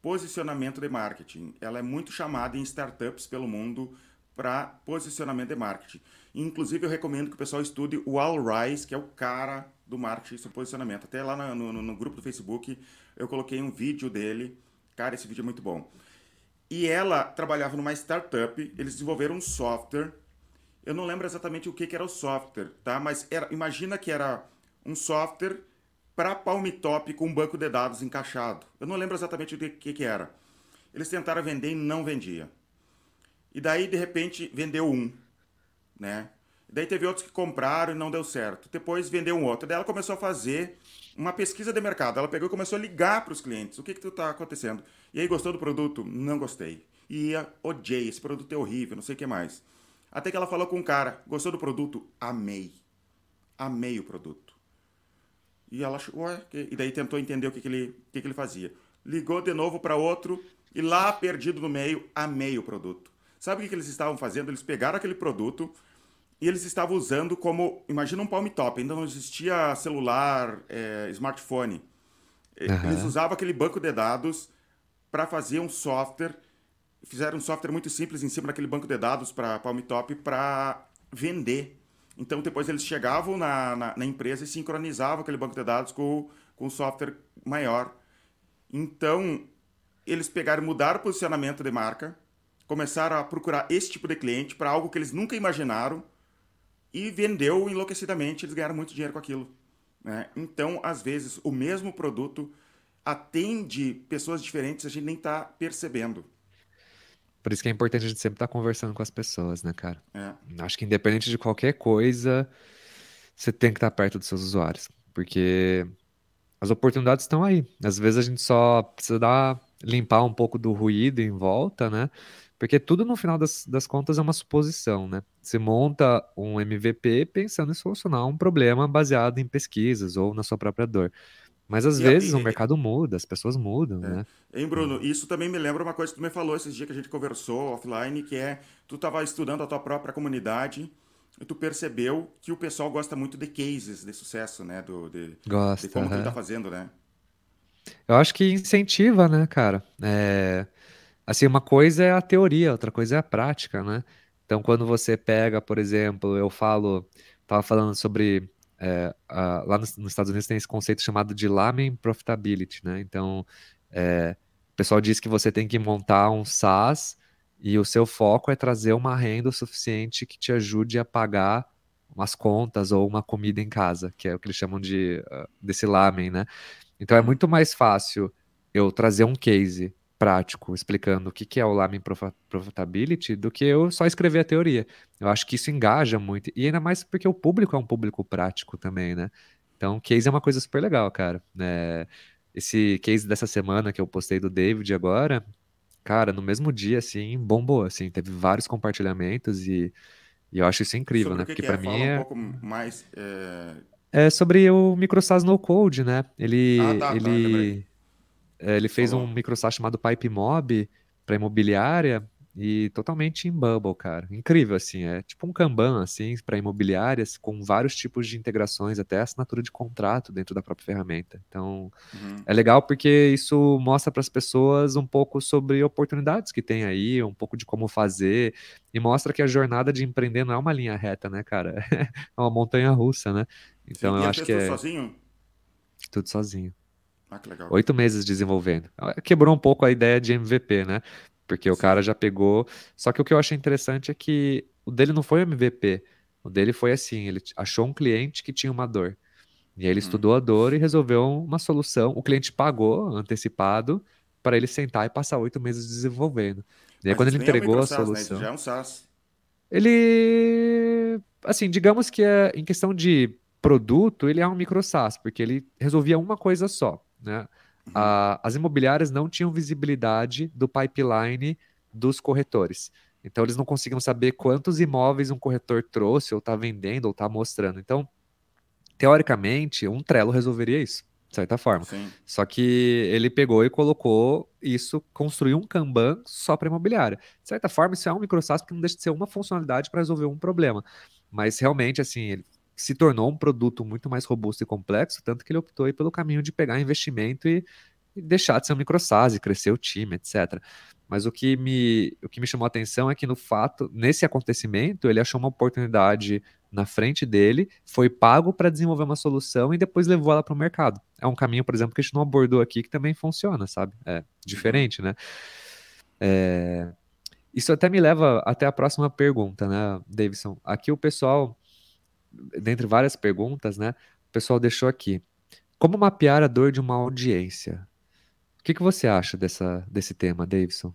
posicionamento de marketing. Ela é muito chamada em startups pelo mundo para posicionamento de marketing. Inclusive, eu recomendo que o pessoal estude o Al Rise, que é o cara do marketing sobre posicionamento. Até lá no, no, no, grupo do Facebook eu coloquei um vídeo dele. Cara, esse vídeo é muito bom. E ela trabalhava numa startup, eles desenvolveram um software. Eu não lembro exatamente o que, que era o software, tá? Mas era, imagina que era um software para Palm Top com um banco de dados encaixado. Eu não lembro exatamente o que, que era. Eles tentaram vender e não vendia. E daí, de repente, vendeu um né? Daí teve outros que compraram e não deu certo. Depois vendeu um outro. Daí ela começou a fazer uma pesquisa de mercado. Ela pegou e começou a ligar para os clientes. O que que está acontecendo? E aí, gostou do produto? Não gostei. E odiei, esse produto é horrível, não sei o que mais. Até que ela falou com um cara, gostou do produto? Amei. Amei o produto. E ela achou, ué, e daí tentou entender o que, que, ele, o que, que ele fazia. Ligou de novo para outro e lá, perdido no meio, amei o produto. Sabe o que, que eles estavam fazendo? Eles pegaram aquele produto, e eles estavam usando como. Imagina um palm top, ainda não existia celular, é, smartphone. Uhum. Eles usavam aquele banco de dados para fazer um software. Fizeram um software muito simples em cima daquele banco de dados para Palm Top para vender. Então depois eles chegavam na, na, na, empresa e sincronizavam aquele banco de dados com, com software maior. Então, eles pegaram, mudaram o posicionamento de marca, começaram a procurar esse tipo de cliente para algo que eles nunca imaginaram e vendeu enlouquecidamente, eles ganharam muito dinheiro com aquilo. Né? Então, às vezes, o mesmo produto atende pessoas diferentes, a gente nem está percebendo. Por isso que é importante a gente sempre estar tá conversando com as pessoas, né, cara? É. Acho que independente de qualquer coisa, você tem que estar tá perto dos seus usuários. Porque as oportunidades estão aí. Às vezes a gente só precisa dar, limpar um pouco do ruído em volta, né? Porque tudo no final das, das contas é uma suposição, né? Você monta um MVP pensando em solucionar um problema baseado em pesquisas ou na sua própria dor. Mas às e, vezes e, o mercado muda, as pessoas mudam, é. né? Hein, Bruno, isso também me lembra uma coisa que tu me falou esses dias que a gente conversou offline, que é tu estava estudando a tua própria comunidade e tu percebeu que o pessoal gosta muito de cases de sucesso, né? Do, de, gosta, de como uhum. tu tá fazendo, né? Eu acho que incentiva, né, cara? É... Assim, uma coisa é a teoria, outra coisa é a prática, né? Então, quando você pega, por exemplo, eu falo, tava falando sobre é, a, lá nos, nos, Estados Unidos tem esse conceito chamado de Lamin Profitability, né? Então, é, o pessoal diz que você tem que montar um SaaS e o seu foco é trazer uma renda suficiente que te ajude a pagar umas contas ou uma comida em casa, que é o que eles chamam de uh, desse lamen, né? Então é muito mais fácil eu trazer um case prático explicando o que, é o Lamin Profitability do que eu só escrever a teoria. Eu acho que isso engaja muito, e ainda mais porque o público é um público prático também, né? Então, case é uma coisa super legal, cara. É, esse case dessa semana que eu postei do David agora, cara, no mesmo dia, assim, bombou, assim, teve vários compartilhamentos e, e eu acho isso incrível, sobre né? Porque para é? mim é... um pouco mais... É... é... sobre o MicroSAS No Code, né? Ele, ah, tá, tá ele, tá, ele fez um MicroSAS chamado PipeMob para imobiliária e totalmente em Bubble, cara. Incrível, assim. É tipo um Kanban, assim, para imobiliárias, com vários tipos de integrações, até assinatura de contrato dentro da própria ferramenta. Então, uhum. é legal porque isso mostra para as pessoas um pouco sobre oportunidades que tem aí, um pouco de como fazer, e mostra que a jornada de empreender não é uma linha reta, né, cara? É uma montanha russa, né? Então, Sim, eu e acho que é. sozinho? Tudo sozinho. Ah. Oito meses desenvolvendo. Quebrou um pouco a ideia de MVP, né? Porque o cara já pegou. Só que o que eu achei interessante é que o dele não foi MVP. O dele foi assim: ele achou um cliente que tinha uma dor. E aí ele hum. estudou a dor e resolveu uma solução. O cliente pagou antecipado para ele sentar e passar oito meses desenvolvendo. E aí, Mas quando ele é entregou a microsas, né? solução. Isso já é um SaaS. Ele. Assim, digamos que é, em questão de produto, ele é um micro SaaS, porque ele resolvia uma coisa só. Né? Uhum. As imobiliárias não tinham visibilidade do pipeline dos corretores. Então, eles não conseguiam saber quantos imóveis um corretor trouxe, ou está vendendo, ou está mostrando. Então, teoricamente, um Trello resolveria isso, de certa forma. Sim. Só que ele pegou e colocou isso, construiu um Kanban só para imobiliária. De certa forma, isso é um microsas porque não deixa de ser uma funcionalidade para resolver um problema. Mas realmente, assim, ele se tornou um produto muito mais robusto e complexo, tanto que ele optou pelo caminho de pegar investimento e, e deixar de ser um microsas, crescer o time, etc. Mas o que, me, o que me chamou a atenção é que, no fato, nesse acontecimento, ele achou uma oportunidade na frente dele, foi pago para desenvolver uma solução e depois levou ela para o mercado. É um caminho, por exemplo, que a gente não abordou aqui, que também funciona, sabe? É diferente, né? É... Isso até me leva até a próxima pergunta, né, Davidson? Aqui o pessoal dentre várias perguntas, né? O pessoal deixou aqui. Como mapear a dor de uma audiência? O que, que você acha dessa, desse tema, Davidson?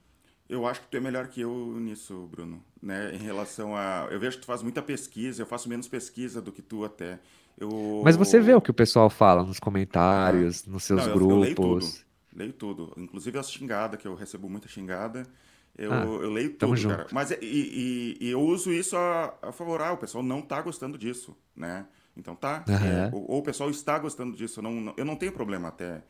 Eu acho que tu é melhor que eu nisso, Bruno. Né? Em relação a. Eu vejo que tu faz muita pesquisa, eu faço menos pesquisa do que tu até. Eu... Mas você vê o que o pessoal fala nos comentários, ah, nos seus não, grupos. Eu, eu leio tudo. Leio tudo. Inclusive as xingadas, que eu recebo muita xingada. Eu, ah, eu leio tudo, junto. cara. Mas é, e, e, e, eu uso isso a, a favor. Ah, o pessoal não tá gostando disso, né? Então tá. Uhum. É, ou, ou, o pessoal está gostando disso. Eu não, não, eu não tenho problema até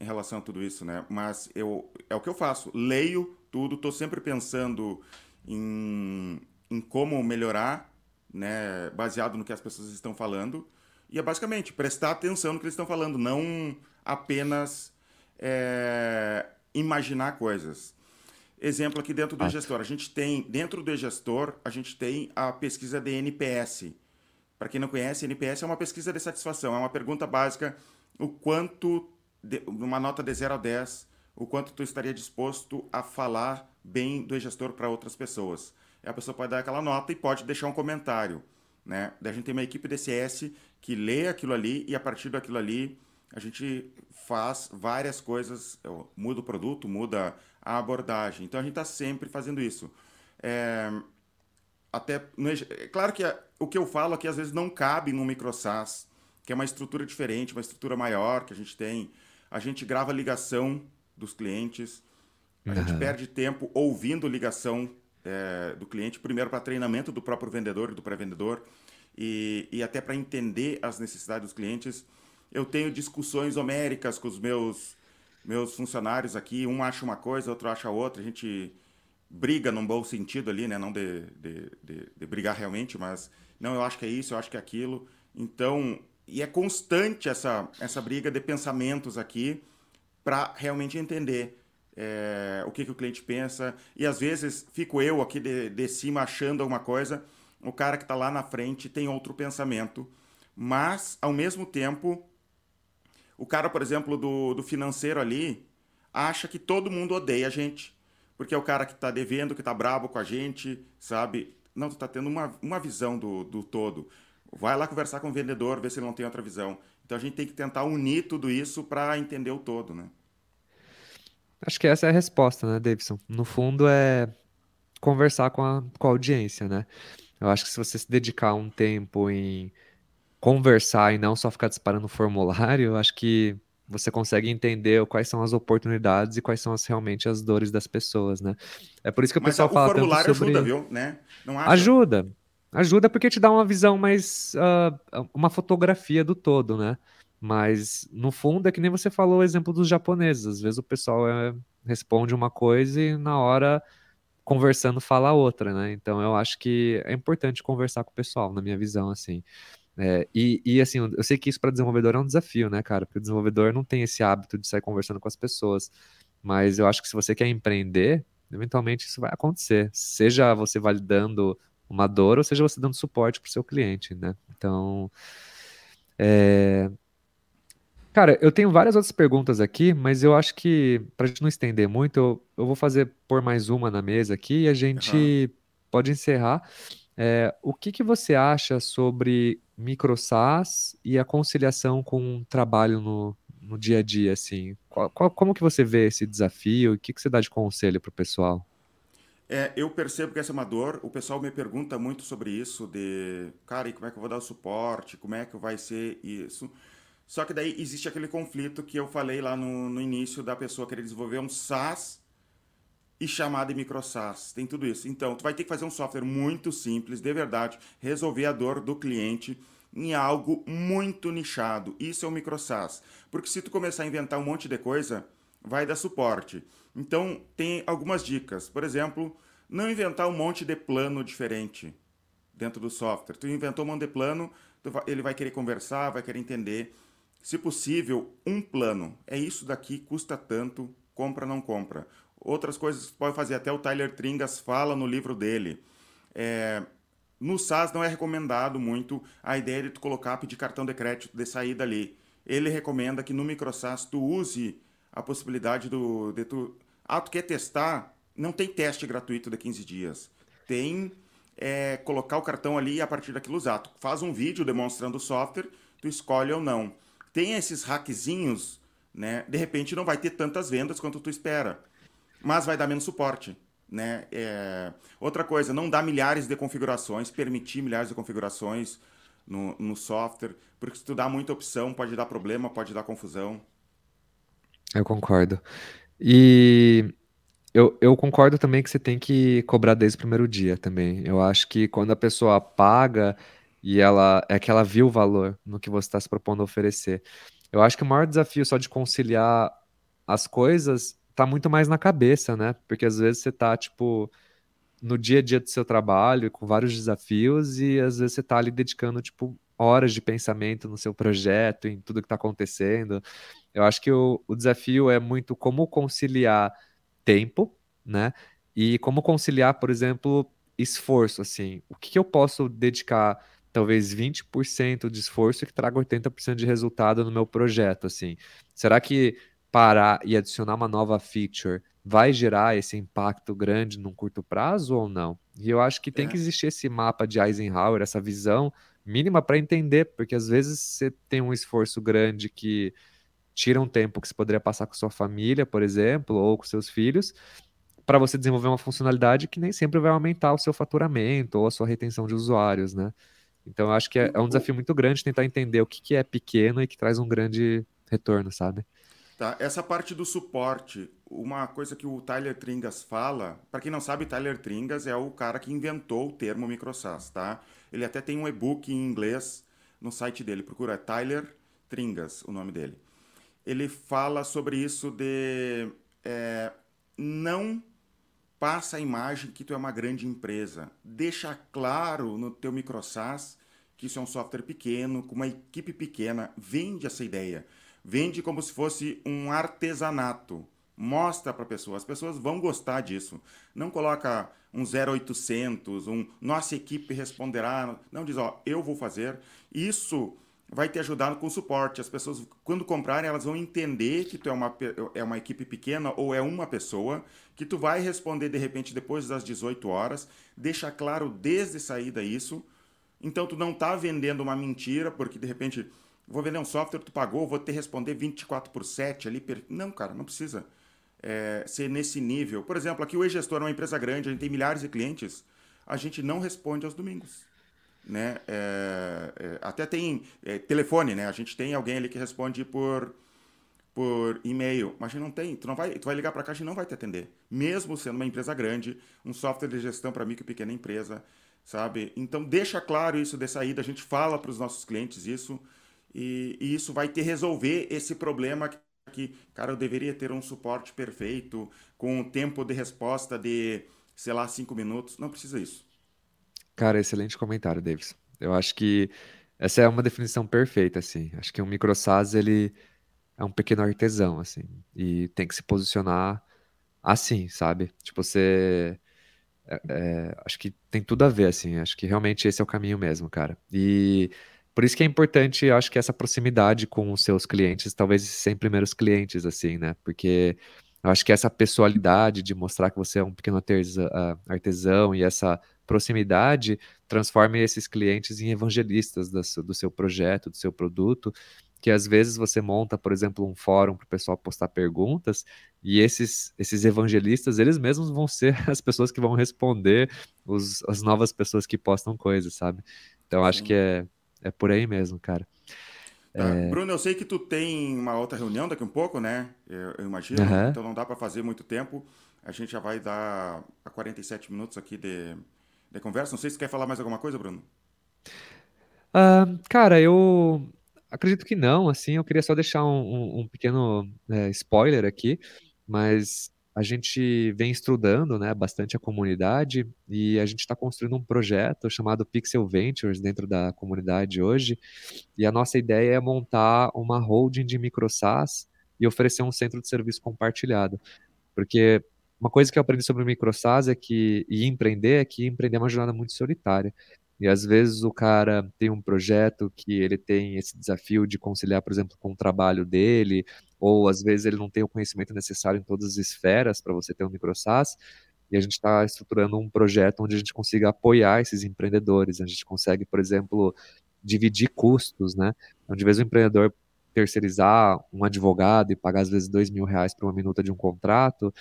em relação a tudo isso, né? Mas eu, é o que eu faço. Leio tudo, tô sempre pensando em, em como melhorar, né? Baseado no que as pessoas estão falando. E é basicamente prestar atenção no que eles estão falando, não apenas é, imaginar coisas. Exemplo aqui dentro do ah. gestor. A gente tem, dentro do gestor, a gente tem a pesquisa de NPS. Para quem não conhece, NPS é uma pesquisa de satisfação. É uma pergunta básica o quanto, de, uma nota de 0 a 10, o quanto tu estaria disposto a falar bem do gestor para outras pessoas. E a pessoa pode dar aquela nota e pode deixar um comentário. Né? Daí a gente tem uma equipe DCS que lê aquilo ali e a partir daquilo ali a gente faz várias coisas, muda o produto, muda a abordagem. Então a gente está sempre fazendo isso. É, até é claro que a, o que eu falo aqui às vezes não cabe no MicroSAS, que é uma estrutura diferente, uma estrutura maior que a gente tem. A gente grava ligação dos clientes, a uhum. gente perde tempo ouvindo ligação é, do cliente, primeiro para treinamento do próprio vendedor e do pré-vendedor, e, e até para entender as necessidades dos clientes. Eu tenho discussões homéricas com os meus, meus funcionários aqui, um acha uma coisa, outro acha outra, a gente briga num bom sentido ali, né? Não de, de, de, de, brigar realmente, mas não, eu acho que é isso, eu acho que é aquilo. Então, e é constante essa, essa briga de pensamentos aqui para realmente entender é, o que, que o cliente pensa. E às vezes fico eu aqui de, de cima achando alguma coisa, o cara que está lá na frente tem outro pensamento, mas ao mesmo tempo, o cara, por exemplo, do, do financeiro ali, acha que todo mundo odeia a gente porque é o cara que está devendo, que está brabo com a gente, sabe? Não, tu está tendo uma, uma visão do, do todo. Vai lá conversar com o vendedor, ver se ele não tem outra visão. Então a gente tem que tentar unir tudo isso para entender o todo, né? Acho que essa é a resposta, né, Davidson? No fundo é conversar com a, com a audiência, né? Eu acho que se você se dedicar um tempo em conversar e não só ficar disparando formulário, eu acho que você consegue entender quais são as oportunidades e quais são as, realmente as dores das pessoas, né? É por isso que o Mas pessoal o fala tanto sobre... ajuda, viu? Né? Ajuda. Ajuda porque te dá uma visão mais... Uh, uma fotografia do todo, né? Mas, no fundo, é que nem você falou o exemplo dos japoneses. Às vezes o pessoal é, responde uma coisa e na hora, conversando, fala outra, né? Então, eu acho que é importante conversar com o pessoal, na minha visão, assim. É, e, e, assim, eu sei que isso para desenvolvedor é um desafio, né, cara? Porque o desenvolvedor não tem esse hábito de sair conversando com as pessoas. Mas eu acho que se você quer empreender, eventualmente isso vai acontecer. Seja você validando uma dor, ou seja você dando suporte para o seu cliente, né? Então, é... Cara, eu tenho várias outras perguntas aqui, mas eu acho que, para a gente não estender muito, eu, eu, vou fazer por mais uma na mesa aqui e a gente uhum. pode encerrar. É, o que, que você acha sobre microsas e a conciliação com o trabalho no, no dia a dia, assim? Qual, qual, como que você vê esse desafio? O que, que você dá de conselho para o pessoal? É, eu percebo que essa é uma dor. O pessoal me pergunta muito sobre isso, de, cara, e como é que eu vou dar o suporte? Como é que vai ser isso? Só que daí existe aquele conflito que eu falei lá no, no início da pessoa querer desenvolver um SaaS e chamar de microsas. Tem tudo isso. Então, tu vai ter que fazer um software muito simples, de verdade, resolver a dor do cliente em algo muito nichado. Isso é o microsas. Porque se tu começar a inventar um monte de coisa, vai dar suporte. Então, tem algumas dicas. Por exemplo, não inventar um monte de plano diferente dentro do software. Tu inventou um monte de plano, ele vai querer conversar, vai querer entender. Se possível, um plano. É isso daqui, custa tanto, compra, não compra. Outras coisas que pode fazer, até o Tyler Tringas fala no livro dele. É, no SaaS não é recomendado muito a ideia de tu colocar, pedir cartão de crédito de saída ali. Ele recomenda que no MicroSaaS tu use a possibilidade do, de tu... Ah, tu quer testar? Não tem teste gratuito de 15 dias. Tem é, colocar o cartão ali e a partir daquilo usar. Tu faz um vídeo demonstrando o software, tu escolhe ou não. Tem esses hackzinhos, né? De repente não vai ter tantas vendas quanto tu espera mas vai dar menos suporte. Né? É... Outra coisa, não dá milhares de configurações, permitir milhares de configurações no, no software, porque se tu dá muita opção, pode dar problema, pode dar confusão. Eu concordo. E eu, eu concordo também que você tem que cobrar desde o primeiro dia também. Eu acho que quando a pessoa paga e ela é que ela viu o valor no que você está se propondo a oferecer. Eu acho que o maior desafio só de conciliar as coisas tá muito mais na cabeça, né? Porque às vezes você tá, tipo, no dia a dia do seu trabalho, com vários desafios, e às vezes você tá ali dedicando, tipo, horas de pensamento no seu projeto, em tudo que tá acontecendo. Eu acho que o, o desafio é muito como conciliar tempo, né? E como conciliar, por exemplo, esforço, assim. O que, que eu posso dedicar talvez 20% de esforço que traga 80% de resultado no meu projeto, assim. Será que parar e adicionar uma nova feature vai gerar esse impacto grande num curto prazo ou não? E eu acho que tem é. que existir esse mapa de Eisenhower, essa visão mínima para entender, porque às vezes você tem um esforço grande que tira um tempo que você poderia passar com sua família, por exemplo, ou com seus filhos, para você desenvolver uma funcionalidade que nem sempre vai aumentar o seu faturamento ou a sua retenção de usuários, né? Então eu acho que é, é um desafio muito grande tentar entender o que, que é pequeno e que traz um grande retorno, sabe? Tá, essa parte do suporte, uma coisa que o Tyler Tringas fala, para quem não sabe, Tyler Tringas é o cara que inventou o termo microsas, tá? Ele até tem um e-book em inglês no site dele, procura Tyler Tringas, o nome dele. Ele fala sobre isso de é, não passa a imagem que tu é uma grande empresa. Deixa claro no teu microsas que isso é um software pequeno, com uma equipe pequena. Vende essa ideia. Vende como se fosse um artesanato. Mostra para a pessoa, as pessoas vão gostar disso. Não coloca um 0800, um nossa equipe responderá. Não diz, ó, eu vou fazer. Isso vai te ajudar com o suporte. As pessoas, quando comprarem, elas vão entender que tu é uma, é uma equipe pequena ou é uma pessoa, que tu vai responder de repente depois das 18 horas. Deixa claro desde saída isso. Então tu não está vendendo uma mentira, porque de repente vou vender um software, tu pagou, vou ter que responder 24 por 7 ali. Per... Não, cara, não precisa é, ser nesse nível. Por exemplo, aqui o e-gestor é uma empresa grande, a gente tem milhares de clientes, a gente não responde aos domingos. Né? É, é, até tem é, telefone, né? A gente tem alguém ali que responde por, por e-mail, mas a gente não tem. Tu, não vai, tu vai ligar para cá, a gente não vai te atender. Mesmo sendo uma empresa grande, um software de gestão para micro e pequena empresa, sabe? Então deixa claro isso de saída, a gente fala para os nossos clientes isso, e, e isso vai ter resolver esse problema que, cara, eu deveria ter um suporte perfeito, com um tempo de resposta de, sei lá, cinco minutos. Não precisa isso. Cara, excelente comentário, Davis. Eu acho que essa é uma definição perfeita, assim. Acho que um microsas, ele é um pequeno artesão, assim, e tem que se posicionar assim, sabe? Tipo, você... É, é, acho que tem tudo a ver, assim. Acho que realmente esse é o caminho mesmo, cara. E por isso que é importante, eu acho que essa proximidade com os seus clientes, talvez esses 100 primeiros clientes, assim, né? Porque eu acho que essa pessoalidade de mostrar que você é um pequeno artesão e essa proximidade transforma esses clientes em evangelistas do seu projeto, do seu produto, que às vezes você monta, por exemplo, um fórum para o pessoal postar perguntas, e esses, esses evangelistas, eles mesmos vão ser as pessoas que vão responder os, as novas pessoas que postam coisas, sabe? Então, acho que é, é por aí mesmo, cara. Tá. É... Bruno, eu sei que tu tem uma outra reunião daqui um pouco, né? Eu, eu imagino. Uhum. Então não dá para fazer muito tempo. A gente já vai dar a 47 minutos aqui de, de conversa. Não sei se quer falar mais alguma coisa, Bruno. Uh, cara, eu acredito que não. Assim, eu queria só deixar um, um, um pequeno é, spoiler aqui, mas a gente vem estudando né, bastante a comunidade e a gente está construindo um projeto chamado Pixel Ventures dentro da comunidade hoje. E a nossa ideia é montar uma holding de microsas e oferecer um centro de serviço compartilhado. Porque uma coisa que eu aprendi sobre microsas é que, e empreender é que empreender é uma jornada muito solitária. E às vezes o cara tem um projeto que ele tem esse desafio de conciliar, por exemplo, com o trabalho dele, ou às vezes ele não tem o conhecimento necessário em todas as esferas para você ter um microsas. E a gente está estruturando um projeto onde a gente consiga apoiar esses empreendedores. A gente consegue, por exemplo, dividir custos, né? Então, de vez o empreendedor terceirizar um advogado e pagar às vezes dois mil reais por uma minuta de um contrato,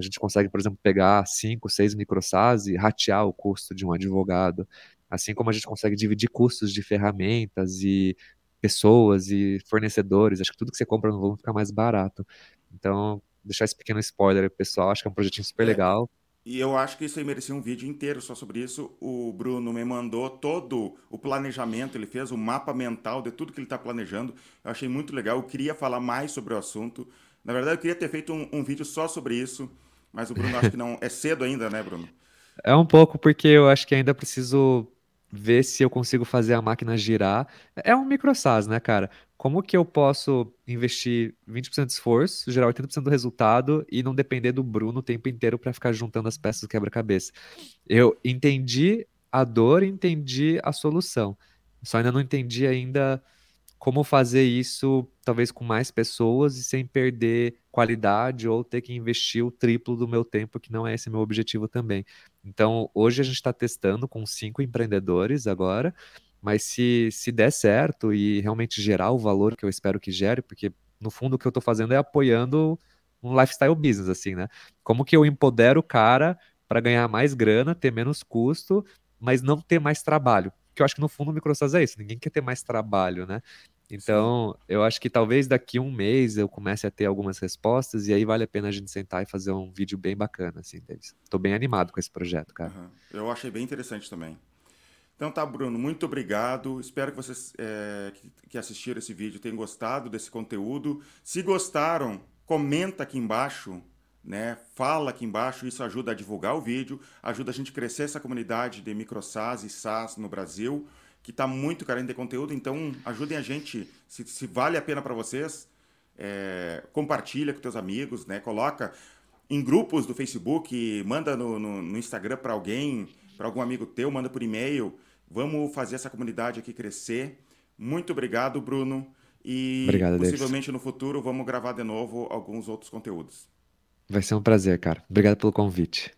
a gente consegue, por exemplo, pegar cinco, seis microsas e ratear o custo de um advogado. Assim como a gente consegue dividir custos de ferramentas e pessoas e fornecedores, acho que tudo que você compra no volume fica mais barato. Então, deixar esse pequeno spoiler aí, pessoal, acho que é um projetinho super é, legal. E eu acho que isso aí merecia um vídeo inteiro só sobre isso. O Bruno me mandou todo o planejamento, ele fez o mapa mental de tudo que ele está planejando. Eu achei muito legal, eu queria falar mais sobre o assunto. Na verdade, eu queria ter feito um, um vídeo só sobre isso, mas o Bruno acho que não. É cedo ainda, né, Bruno? É um pouco porque eu acho que ainda preciso ver se eu consigo fazer a máquina girar. É um microsas, né, cara? Como que eu posso investir 20% de esforço, gerar 80% do resultado e não depender do Bruno o tempo inteiro para ficar juntando as peças do quebra-cabeça? Eu entendi a dor, entendi a solução. Só ainda não entendi ainda como fazer isso, talvez com mais pessoas e sem perder qualidade ou ter que investir o triplo do meu tempo, que não é esse meu objetivo também. Então, hoje a gente está testando com cinco empreendedores agora, mas se, se der certo e realmente gerar o valor que eu espero que gere, porque no fundo o que eu estou fazendo é apoiando um lifestyle business, assim, né? Como que eu empodero o cara para ganhar mais grana, ter menos custo, mas não ter mais trabalho? Porque eu acho que no fundo o microsas é isso, ninguém quer ter mais trabalho, né? Então, Sim. eu acho que talvez daqui um mês eu comece a ter algumas respostas e aí vale a pena a gente sentar e fazer um vídeo bem bacana, assim, Davis. Tô bem animado com esse projeto, cara. Uhum. Eu achei bem interessante também. Então tá, Bruno, muito obrigado. Espero que vocês é, que assistiram esse vídeo tenham gostado desse conteúdo. Se gostaram, comenta aqui embaixo, né? Fala aqui embaixo, isso ajuda a divulgar o vídeo, ajuda a gente a crescer essa comunidade de microsas e SaaS no Brasil que está muito carente de conteúdo. Então, ajudem a gente, se, se vale a pena para vocês, é, compartilha com teus amigos, né? Coloca em grupos do Facebook, manda no, no, no Instagram para alguém, para algum amigo teu, manda por e-mail. Vamos fazer essa comunidade aqui crescer. Muito obrigado, Bruno. E obrigado, possivelmente Davis. no futuro vamos gravar de novo alguns outros conteúdos. Vai ser um prazer, cara. Obrigado pelo convite.